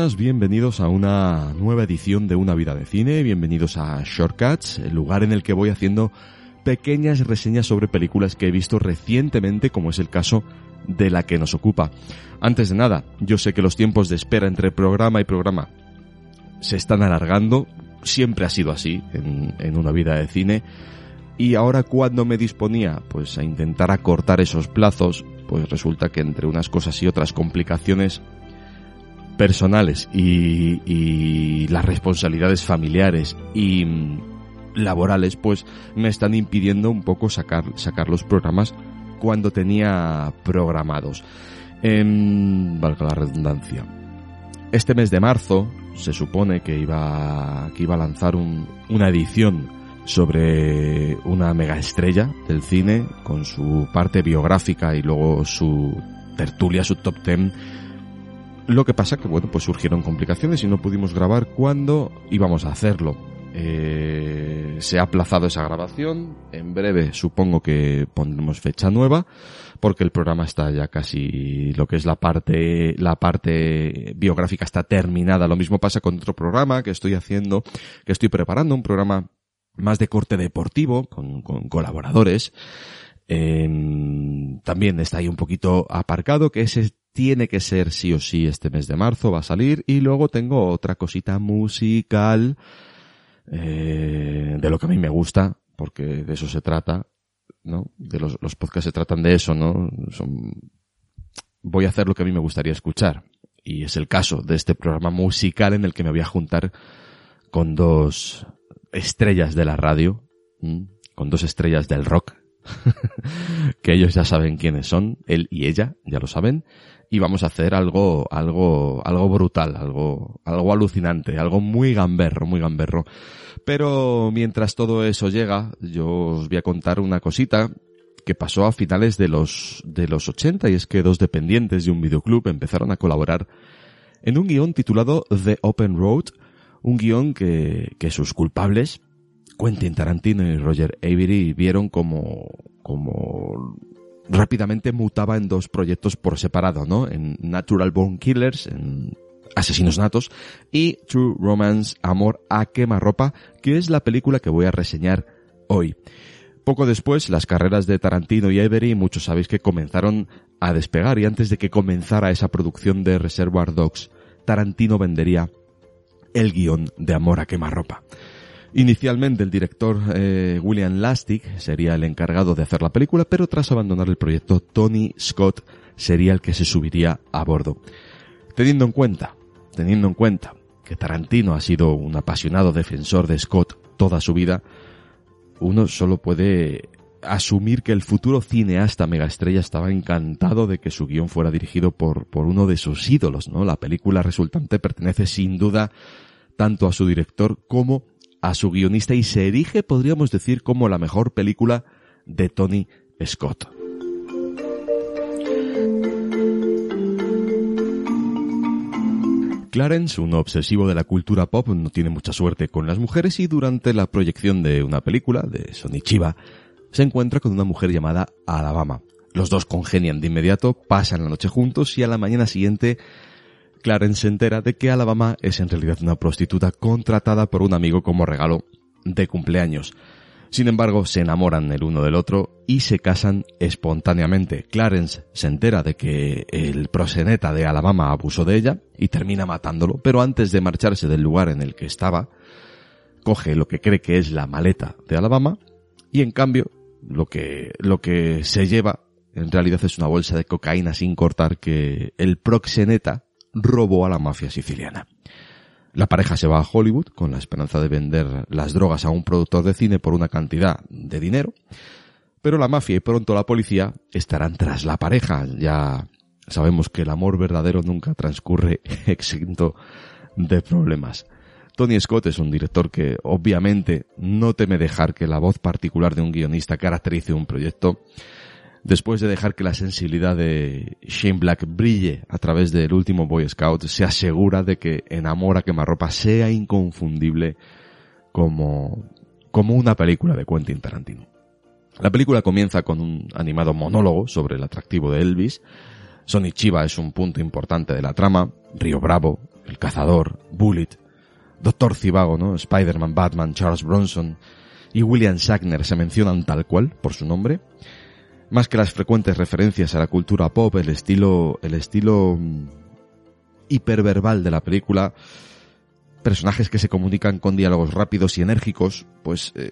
Bienvenidos a una nueva edición de Una vida de cine, bienvenidos a Shortcuts, el lugar en el que voy haciendo pequeñas reseñas sobre películas que he visto recientemente, como es el caso de la que nos ocupa. Antes de nada, yo sé que los tiempos de espera entre programa y programa se están alargando, siempre ha sido así en, en una vida de cine, y ahora cuando me disponía pues a intentar acortar esos plazos, pues resulta que entre unas cosas y otras complicaciones personales y, las responsabilidades familiares y mm, laborales pues me están impidiendo un poco sacar, sacar los programas cuando tenía programados. En, valga la redundancia. Este mes de marzo se supone que iba, que iba a lanzar una edición sobre una mega estrella del cine con su parte biográfica y luego su tertulia, su top ten lo que pasa que, bueno, pues surgieron complicaciones y no pudimos grabar cuando íbamos a hacerlo. Eh, se ha aplazado esa grabación. En breve supongo que pondremos fecha nueva porque el programa está ya casi lo que es la parte la parte biográfica está terminada. Lo mismo pasa con otro programa que estoy haciendo, que estoy preparando un programa más de corte deportivo con, con colaboradores. Eh, también está ahí un poquito aparcado que ese tiene que ser sí o sí este mes de marzo, va a salir. Y luego tengo otra cosita musical, eh, de lo que a mí me gusta, porque de eso se trata, ¿no? De los, los podcasts se tratan de eso, ¿no? Son, voy a hacer lo que a mí me gustaría escuchar. Y es el caso de este programa musical en el que me voy a juntar con dos estrellas de la radio, con dos estrellas del rock, que ellos ya saben quiénes son, él y ella, ya lo saben, y vamos a hacer algo, algo, algo brutal, algo, algo alucinante, algo muy gamberro, muy gamberro. Pero mientras todo eso llega, yo os voy a contar una cosita que pasó a finales de los, de los 80 y es que dos dependientes de un videoclub empezaron a colaborar en un guion titulado The Open Road, un guion que, que sus culpables, Quentin Tarantino y Roger Avery, vieron como, como rápidamente mutaba en dos proyectos por separado, ¿no? En Natural Born Killers, en Asesinos Natos, y True Romance, Amor a Quemarropa, que es la película que voy a reseñar hoy. Poco después, las carreras de Tarantino y Avery, muchos sabéis que comenzaron a despegar, y antes de que comenzara esa producción de Reservoir Dogs, Tarantino vendería el guion de Amor a Quemarropa. Inicialmente el director eh, William Lastig sería el encargado de hacer la película, pero tras abandonar el proyecto, Tony Scott sería el que se subiría a bordo. Teniendo en cuenta, teniendo en cuenta que Tarantino ha sido un apasionado defensor de Scott toda su vida, uno solo puede asumir que el futuro cineasta megaestrella estaba encantado de que su guion fuera dirigido por, por uno de sus ídolos, ¿no? La película resultante pertenece sin duda tanto a su director como a su guionista y se erige, podríamos decir, como la mejor película de Tony Scott. Clarence, un obsesivo de la cultura pop, no tiene mucha suerte con las mujeres y durante la proyección de una película de Sonichiba se encuentra con una mujer llamada Alabama. Los dos congenian de inmediato, pasan la noche juntos y a la mañana siguiente Clarence se entera de que Alabama es en realidad una prostituta contratada por un amigo como regalo de cumpleaños. Sin embargo, se enamoran el uno del otro y se casan espontáneamente. Clarence se entera de que el proseneta de Alabama abusó de ella y termina matándolo, pero antes de marcharse del lugar en el que estaba, coge lo que cree que es la maleta de Alabama y en cambio lo que, lo que se lleva en realidad es una bolsa de cocaína sin cortar que el proxeneta robó a la mafia siciliana. La pareja se va a Hollywood con la esperanza de vender las drogas a un productor de cine por una cantidad de dinero, pero la mafia y pronto la policía estarán tras la pareja. Ya sabemos que el amor verdadero nunca transcurre exento de problemas. Tony Scott es un director que obviamente no teme dejar que la voz particular de un guionista caracterice un proyecto. Después de dejar que la sensibilidad de Shane Black brille a través del último Boy Scout, se asegura de que Enamora quemarropa sea inconfundible como, como una película de Quentin Tarantino. La película comienza con un animado monólogo sobre el atractivo de Elvis. Sonny Chiba es un punto importante de la trama. Río Bravo, El Cazador, Bullet, Doctor Cibago, ¿no? Spider-Man, Batman, Charles Bronson y William Shatner se mencionan tal cual por su nombre. Más que las frecuentes referencias a la cultura pop, el estilo, el estilo mm, hiperverbal de la película, personajes que se comunican con diálogos rápidos y enérgicos, pues eh,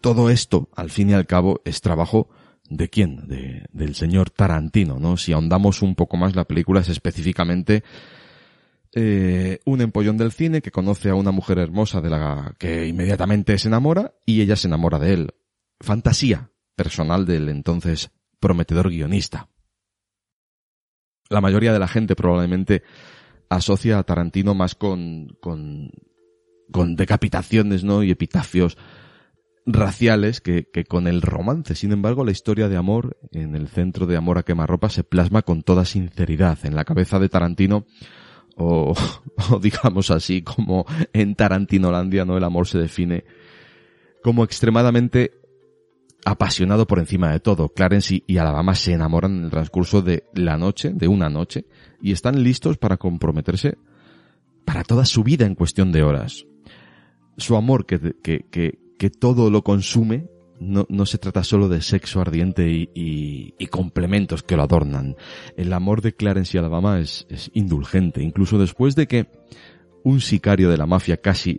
todo esto, al fin y al cabo, es trabajo de quién? De, del señor Tarantino, ¿no? Si ahondamos un poco más, la película es específicamente eh, un empollón del cine que conoce a una mujer hermosa de la que inmediatamente se enamora y ella se enamora de él. Fantasía personal del entonces prometedor guionista. La mayoría de la gente probablemente asocia a Tarantino más con, con, con decapitaciones, ¿no? Y epitafios raciales que, que, con el romance. Sin embargo, la historia de amor en el centro de Amor a quemarropa se plasma con toda sinceridad. En la cabeza de Tarantino o, o digamos así, como en Tarantinolandia, ¿no? El amor se define como extremadamente apasionado por encima de todo. Clarence y Alabama se enamoran en el transcurso de la noche, de una noche, y están listos para comprometerse para toda su vida en cuestión de horas. Su amor que, que, que, que todo lo consume no, no se trata solo de sexo ardiente y, y, y, complementos que lo adornan. El amor de Clarence y Alabama es, es, indulgente, incluso después de que un sicario de la mafia casi,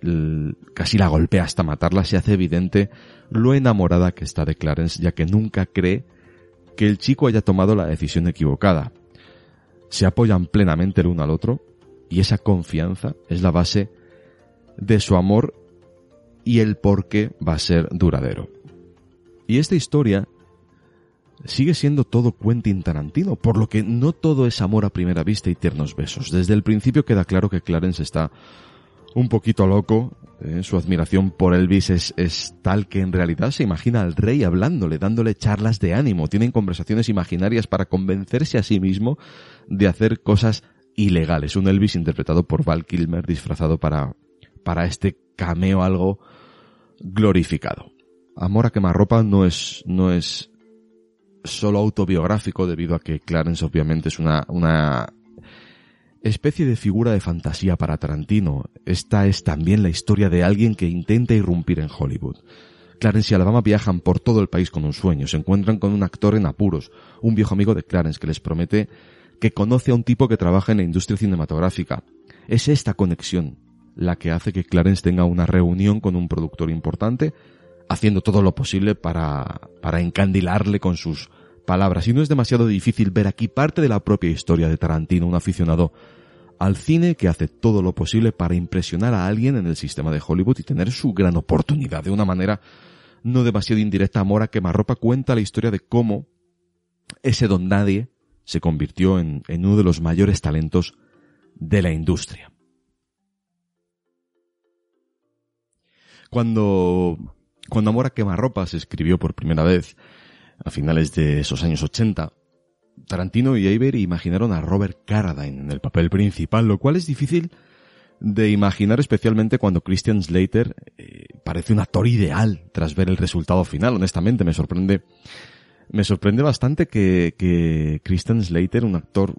casi la golpea hasta matarla, se hace evidente lo enamorada que está de Clarence, ya que nunca cree que el chico haya tomado la decisión equivocada. Se apoyan plenamente el uno al otro, y esa confianza es la base de su amor y el por qué va a ser duradero. Y esta historia sigue siendo todo Quentin Tarantino, por lo que no todo es amor a primera vista y tiernos besos. Desde el principio queda claro que Clarence está un poquito loco, eh, su admiración por Elvis es, es, tal que en realidad se imagina al rey hablándole, dándole charlas de ánimo, tienen conversaciones imaginarias para convencerse a sí mismo de hacer cosas ilegales. Un Elvis interpretado por Val Kilmer disfrazado para, para este cameo algo glorificado. Amor a quemarropa no es, no es solo autobiográfico debido a que Clarence obviamente es una, una especie de figura de fantasía para Tarantino. Esta es también la historia de alguien que intenta irrumpir en Hollywood. Clarence y Alabama viajan por todo el país con un sueño, se encuentran con un actor en apuros, un viejo amigo de Clarence que les promete que conoce a un tipo que trabaja en la industria cinematográfica. Es esta conexión la que hace que Clarence tenga una reunión con un productor importante haciendo todo lo posible para, para encandilarle con sus palabras. Y no es demasiado difícil ver aquí parte de la propia historia de Tarantino, un aficionado al cine que hace todo lo posible para impresionar a alguien en el sistema de Hollywood y tener su gran oportunidad. De una manera no demasiado indirecta, Mora Quemarropa cuenta la historia de cómo ese don nadie se convirtió en, en uno de los mayores talentos de la industria. Cuando cuando Amor a quemarropa se escribió por primera vez a finales de esos años 80, Tarantino y Avery imaginaron a Robert Carradine en el papel principal, lo cual es difícil de imaginar especialmente cuando Christian Slater eh, parece un actor ideal tras ver el resultado final. Honestamente, me sorprende, me sorprende bastante que, que Christian Slater, un actor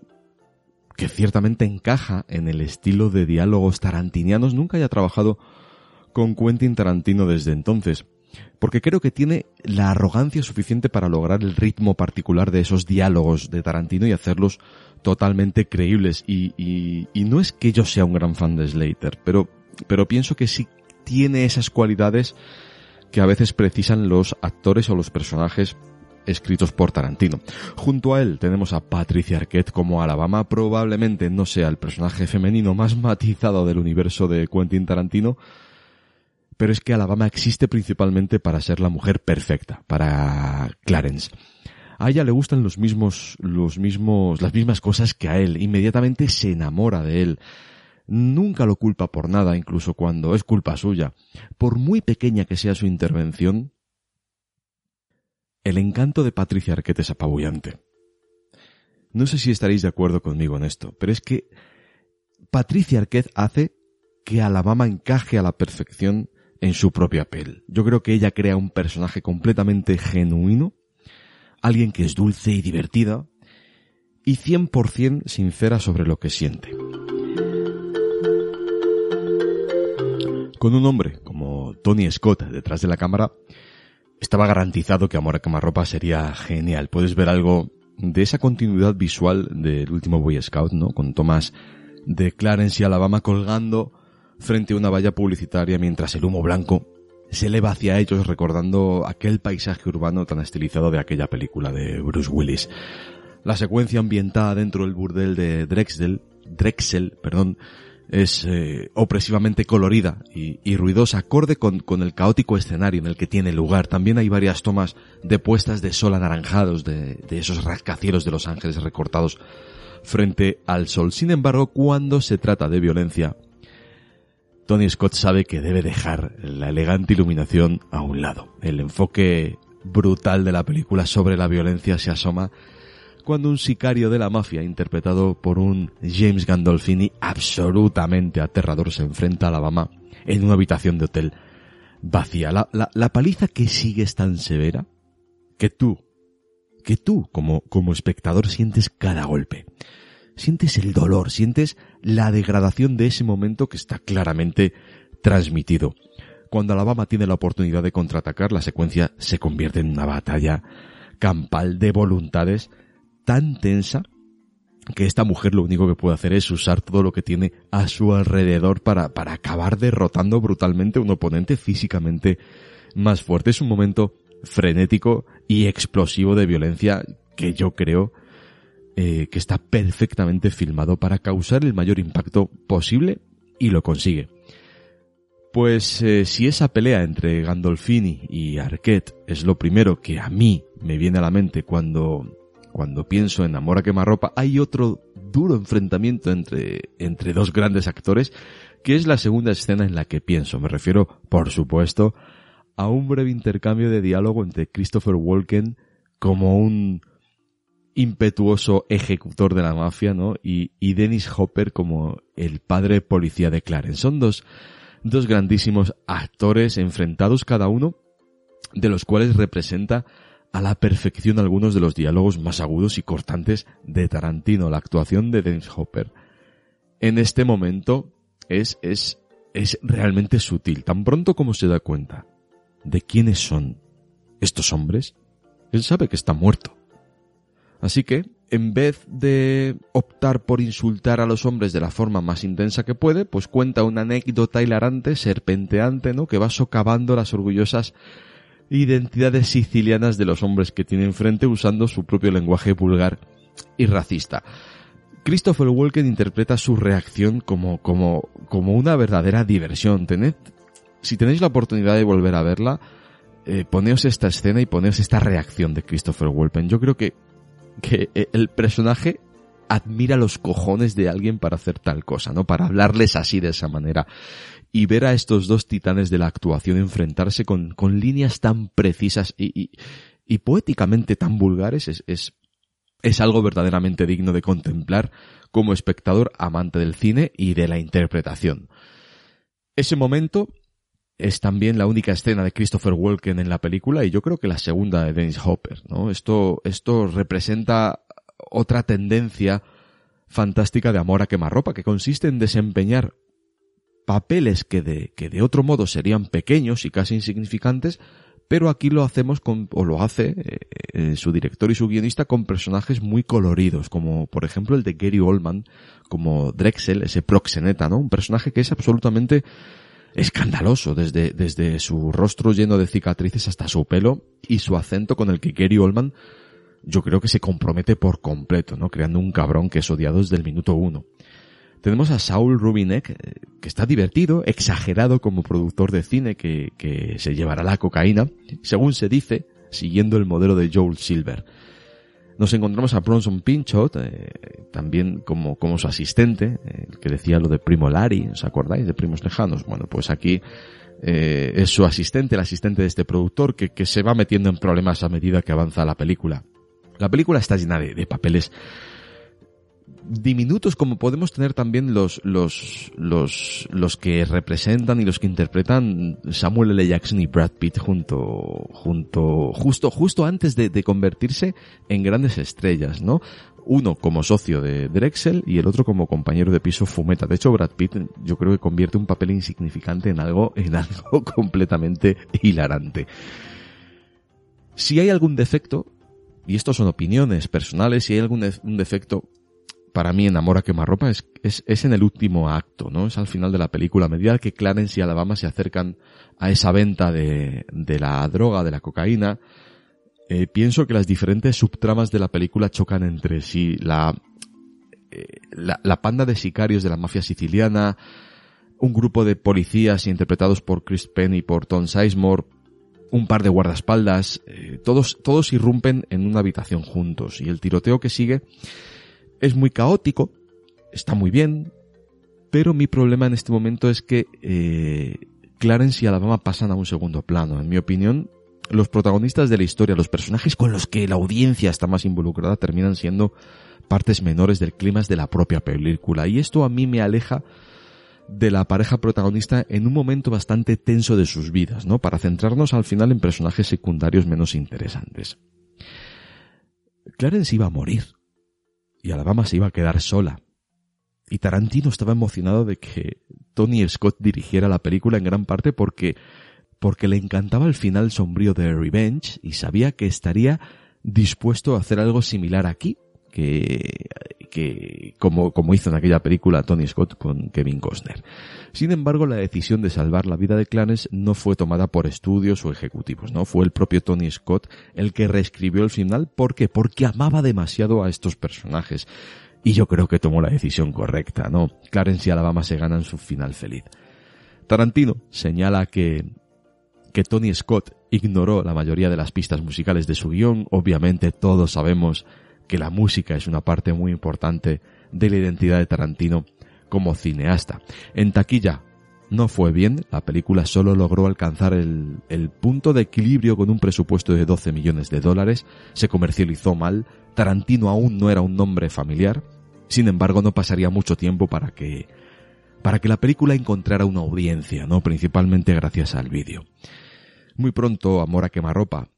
que ciertamente encaja en el estilo de diálogos tarantinianos, nunca haya trabajado con Quentin Tarantino desde entonces porque creo que tiene la arrogancia suficiente para lograr el ritmo particular de esos diálogos de Tarantino y hacerlos totalmente creíbles. Y, y, no es que yo sea un gran fan de Slater, pero, pero pienso que sí tiene esas cualidades que a veces precisan los actores o los personajes escritos por Tarantino. Junto a él tenemos a Patricia Arquette como Alabama, probablemente no sea el personaje femenino más matizado del universo de Quentin Tarantino, pero es que Alabama existe principalmente para ser la mujer perfecta, para Clarence. A ella le gustan los mismos, los mismos, las mismas cosas que a él. Inmediatamente se enamora de él. Nunca lo culpa por nada, incluso cuando es culpa suya. Por muy pequeña que sea su intervención, el encanto de Patricia Arquette es apabullante. No sé si estaréis de acuerdo conmigo en esto, pero es que Patricia Arquette hace que Alabama encaje a la perfección en su propia piel. Yo creo que ella crea un personaje completamente genuino, alguien que es dulce y divertida, y 100% sincera sobre lo que siente. Con un hombre como Tony Scott detrás de la cámara, estaba garantizado que Amor a Quemarropa sería genial. Puedes ver algo de esa continuidad visual del último Boy Scout, ¿no? Con tomas de Clarence y Alabama colgando frente a una valla publicitaria mientras el humo blanco se eleva hacia ellos recordando aquel paisaje urbano tan estilizado de aquella película de Bruce Willis. La secuencia ambientada dentro del burdel de Drexel, Drexel, perdón, es eh, opresivamente colorida y, ruidosa, acorde con, el caótico escenario en el que tiene lugar. También hay varias tomas de puestas de sol anaranjados de, de esos rascacielos de Los Ángeles recortados frente al sol. Sin embargo, cuando se trata de violencia, Tony Scott sabe que debe dejar la elegante iluminación a un lado. El enfoque brutal de la película sobre la violencia se asoma cuando un sicario de la mafia, interpretado por un James Gandolfini absolutamente aterrador, se enfrenta a Alabama en una habitación de hotel vacía. La, la, paliza que sigue es tan severa que tú, que tú como, como espectador sientes cada golpe. Sientes el dolor, sientes la degradación de ese momento que está claramente transmitido. Cuando Alabama tiene la oportunidad de contraatacar, la secuencia se convierte en una batalla campal de voluntades tan tensa que esta mujer lo único que puede hacer es usar todo lo que tiene a su alrededor para, para acabar derrotando brutalmente un oponente físicamente más fuerte. Es un momento frenético y explosivo de violencia que yo creo eh, que está perfectamente filmado para causar el mayor impacto posible y lo consigue. Pues eh, si esa pelea entre Gandolfini y Arquette es lo primero que a mí me viene a la mente cuando cuando pienso en Amor a quemarropa, hay otro duro enfrentamiento entre, entre dos grandes actores, que es la segunda escena en la que pienso. Me refiero, por supuesto, a un breve intercambio de diálogo entre Christopher Walken como un impetuoso ejecutor de la mafia, ¿no? Y, y Dennis Hopper como el padre policía de Clarence. Son dos, dos grandísimos actores enfrentados cada uno, de los cuales representa a la perfección algunos de los diálogos más agudos y cortantes de Tarantino, la actuación de Dennis Hopper. En este momento es, es, es realmente sutil. Tan pronto como se da cuenta de quiénes son estos hombres, él sabe que está muerto. Así que, en vez de optar por insultar a los hombres de la forma más intensa que puede, pues cuenta una anécdota hilarante, serpenteante, ¿no? Que va socavando las orgullosas identidades sicilianas de los hombres que tiene enfrente usando su propio lenguaje vulgar y racista. Christopher Walken interpreta su reacción como, como, como una verdadera diversión. Tened, si tenéis la oportunidad de volver a verla, eh, poneos esta escena y poneos esta reacción de Christopher Walken. Yo creo que, que eh, el personaje admira los cojones de alguien para hacer tal cosa, ¿no? Para hablarles así de esa manera y ver a estos dos titanes de la actuación enfrentarse con, con líneas tan precisas y, y, poéticamente tan vulgares es, es, es algo verdaderamente digno de contemplar como espectador amante del cine y de la interpretación. Ese momento es también la única escena de Christopher Walken en la película y yo creo que la segunda de Dennis Hopper, ¿no? Esto, esto representa otra tendencia fantástica de amor a quemarropa que consiste en desempeñar papeles que de, que de otro modo serían pequeños y casi insignificantes, pero aquí lo hacemos con, o lo hace eh, eh, su director y su guionista con personajes muy coloridos, como por ejemplo el de Gary Oldman, como Drexel, ese proxeneta, ¿no? Un personaje que es absolutamente escandaloso, desde, desde su rostro lleno de cicatrices hasta su pelo y su acento con el que Gary Oldman yo creo que se compromete por completo, ¿no? Creando un cabrón que es odiado desde el minuto uno. Tenemos a Saul Rubinek, eh, que está divertido, exagerado como productor de cine que, que se llevará la cocaína, según se dice, siguiendo el modelo de Joel Silver. Nos encontramos a Bronson Pinchot, eh, también como, como su asistente, eh, el que decía lo de Primo Lari, ¿os acordáis de Primos Lejanos? Bueno, pues aquí eh, es su asistente, el asistente de este productor, que, que se va metiendo en problemas a medida que avanza la película. La película está llena de papeles diminutos como podemos tener también los, los, los, los que representan y los que interpretan Samuel L. Jackson y Brad Pitt junto, junto, justo, justo antes de, de convertirse en grandes estrellas, ¿no? Uno como socio de Drexel y el otro como compañero de piso Fumeta. De hecho, Brad Pitt yo creo que convierte un papel insignificante en algo, en algo completamente hilarante. Si hay algún defecto, y estos son opiniones personales, si hay algún defecto, para mí enamora quemarropa es, es, es en el último acto, ¿no? Es al final de la película. A medida que Clarence y Alabama se acercan a esa venta de, de la droga, de la cocaína, eh, pienso que las diferentes subtramas de la película chocan entre sí. La, eh, la, la, panda de sicarios de la mafia siciliana, un grupo de policías interpretados por Chris Penn y por Tom Sizemore, un par de guardaespaldas, eh, todos, todos irrumpen en una habitación juntos y el tiroteo que sigue es muy caótico, está muy bien, pero mi problema en este momento es que eh, Clarence y Alabama pasan a un segundo plano. En mi opinión, los protagonistas de la historia, los personajes con los que la audiencia está más involucrada, terminan siendo partes menores del clima de la propia película. Y esto a mí me aleja de la pareja protagonista en un momento bastante tenso de sus vidas, ¿no? Para centrarnos al final en personajes secundarios menos interesantes. Clarence iba a morir y Alabama se iba a quedar sola. Y Tarantino estaba emocionado de que Tony Scott dirigiera la película en gran parte porque, porque le encantaba el final sombrío de Revenge y sabía que estaría dispuesto a hacer algo similar aquí, que, que como, como hizo en aquella película Tony Scott con Kevin Costner. Sin embargo, la decisión de salvar la vida de Clarence no fue tomada por estudios o ejecutivos, ¿no? Fue el propio Tony Scott el que reescribió el final. ¿Por qué? Porque amaba demasiado a estos personajes. Y yo creo que tomó la decisión correcta, ¿no? Clarence y Alabama se ganan su final feliz. Tarantino señala que, que Tony Scott ignoró la mayoría de las pistas musicales de su guion. Obviamente todos sabemos que la música es una parte muy importante de la identidad de Tarantino como cineasta. En taquilla no fue bien, la película solo logró alcanzar el, el, punto de equilibrio con un presupuesto de 12 millones de dólares, se comercializó mal, Tarantino aún no era un nombre familiar, sin embargo no pasaría mucho tiempo para que para que la película encontrara una audiencia, ¿no? Principalmente gracias al vídeo. Muy pronto Amor a quemarropa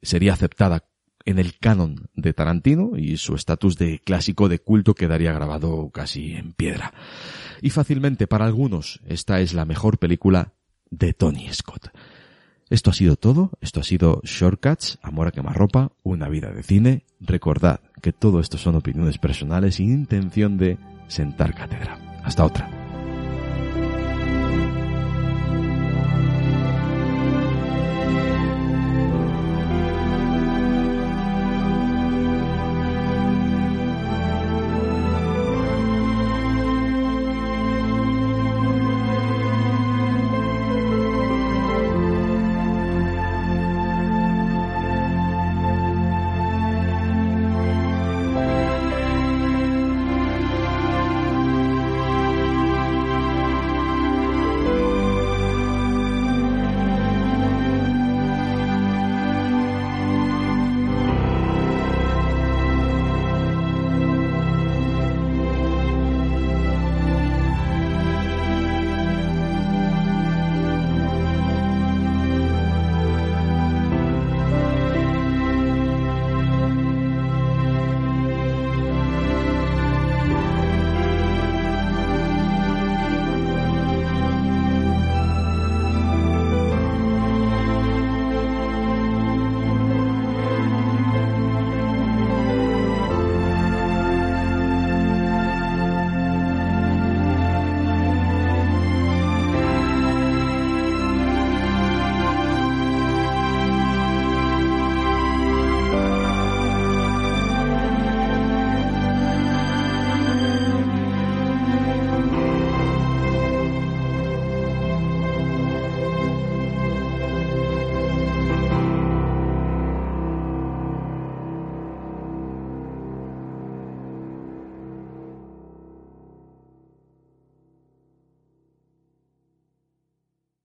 sería aceptada en el canon de Tarantino y su estatus de clásico de culto quedaría grabado casi en piedra. Y fácilmente para algunos esta es la mejor película de Tony Scott. Esto ha sido todo, esto ha sido Shortcuts, Amor a quemarropa, una vida de cine. Recordad que todo esto son opiniones personales sin intención de sentar cátedra. Hasta otra.